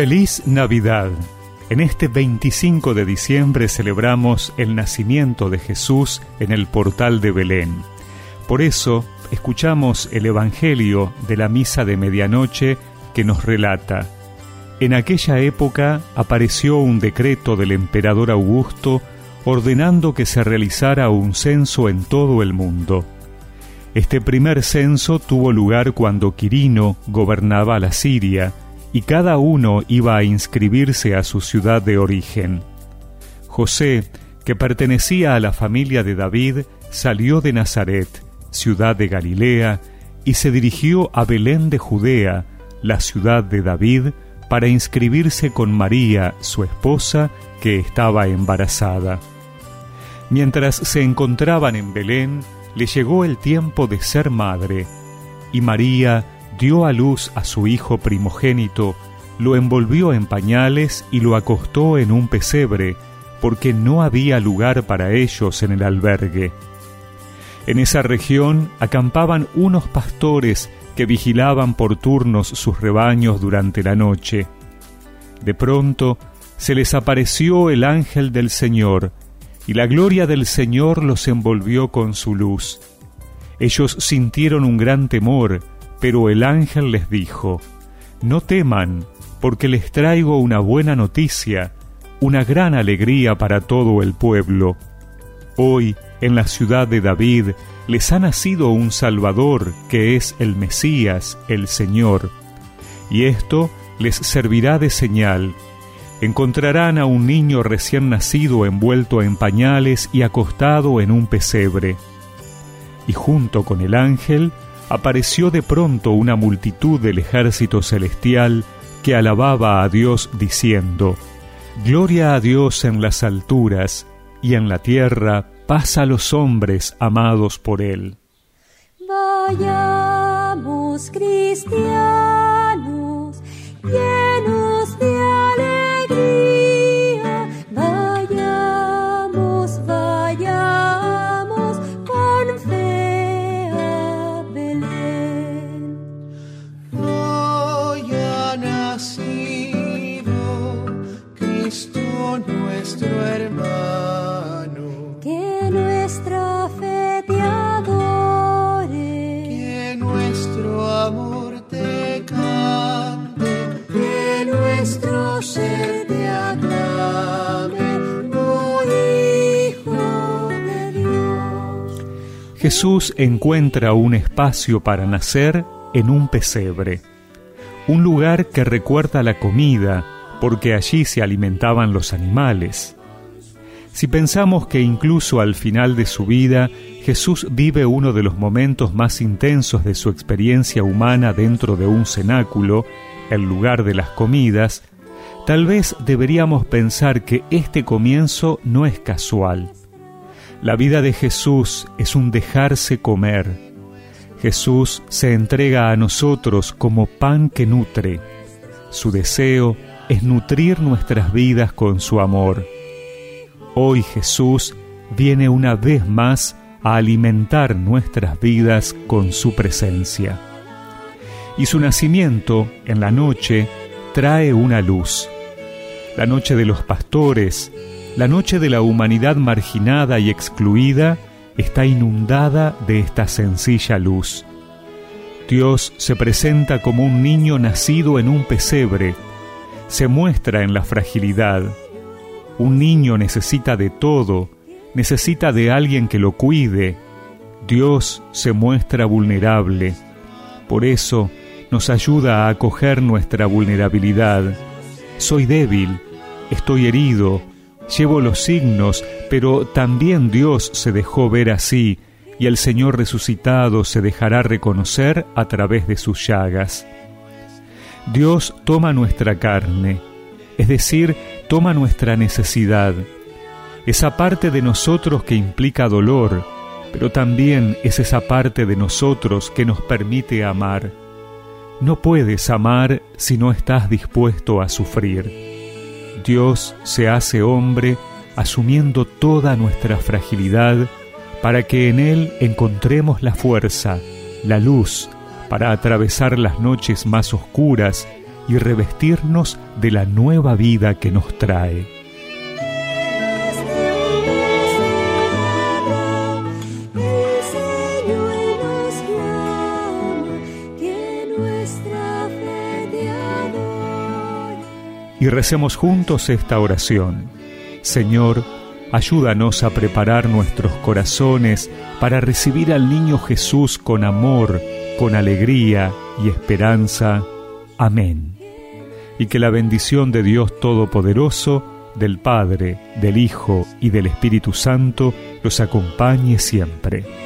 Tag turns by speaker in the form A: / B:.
A: Feliz Navidad. En este 25 de diciembre celebramos el nacimiento de Jesús en el portal de Belén. Por eso escuchamos el Evangelio de la Misa de Medianoche que nos relata. En aquella época apareció un decreto del emperador Augusto ordenando que se realizara un censo en todo el mundo. Este primer censo tuvo lugar cuando Quirino gobernaba la Siria, y cada uno iba a inscribirse a su ciudad de origen. José, que pertenecía a la familia de David, salió de Nazaret, ciudad de Galilea, y se dirigió a Belén de Judea, la ciudad de David, para inscribirse con María, su esposa, que estaba embarazada. Mientras se encontraban en Belén, le llegó el tiempo de ser madre, y María dio a luz a su hijo primogénito, lo envolvió en pañales y lo acostó en un pesebre, porque no había lugar para ellos en el albergue. En esa región acampaban unos pastores que vigilaban por turnos sus rebaños durante la noche. De pronto se les apareció el ángel del Señor, y la gloria del Señor los envolvió con su luz. Ellos sintieron un gran temor, pero el ángel les dijo, No teman, porque les traigo una buena noticia, una gran alegría para todo el pueblo. Hoy, en la ciudad de David, les ha nacido un Salvador, que es el Mesías, el Señor. Y esto les servirá de señal. Encontrarán a un niño recién nacido envuelto en pañales y acostado en un pesebre. Y junto con el ángel, apareció de pronto una multitud del ejército celestial que alababa a Dios diciendo, Gloria a Dios en las alturas, y en la tierra paz a los hombres amados por Él.
B: Vayamos cristianos,
A: Jesús encuentra un espacio para nacer en un pesebre, un lugar que recuerda la comida, porque allí se alimentaban los animales. Si pensamos que incluso al final de su vida Jesús vive uno de los momentos más intensos de su experiencia humana dentro de un cenáculo, el lugar de las comidas, tal vez deberíamos pensar que este comienzo no es casual la vida de Jesús es un dejarse comer. Jesús se entrega a nosotros como pan que nutre. Su deseo es nutrir nuestras vidas con su amor. Hoy Jesús viene una vez más a alimentar nuestras vidas con su presencia. Y su nacimiento en la noche trae una luz. La noche de los pastores, la noche de la humanidad marginada y excluida está inundada de esta sencilla luz. Dios se presenta como un niño nacido en un pesebre, se muestra en la fragilidad. Un niño necesita de todo, necesita de alguien que lo cuide. Dios se muestra vulnerable. Por eso nos ayuda a acoger nuestra vulnerabilidad. Soy débil, estoy herido, Llevo los signos, pero también Dios se dejó ver así, y el Señor resucitado se dejará reconocer a través de sus llagas. Dios toma nuestra carne, es decir, toma nuestra necesidad, esa parte de nosotros que implica dolor, pero también es esa parte de nosotros que nos permite amar. No puedes amar si no estás dispuesto a sufrir. Dios se hace hombre asumiendo toda nuestra fragilidad para que en Él encontremos la fuerza, la luz, para atravesar las noches más oscuras y revestirnos de la nueva vida que nos trae. Y recemos juntos esta oración. Señor, ayúdanos a preparar nuestros corazones para recibir al niño Jesús con amor, con alegría y esperanza. Amén. Y que la bendición de Dios Todopoderoso, del Padre, del Hijo y del Espíritu Santo los acompañe siempre.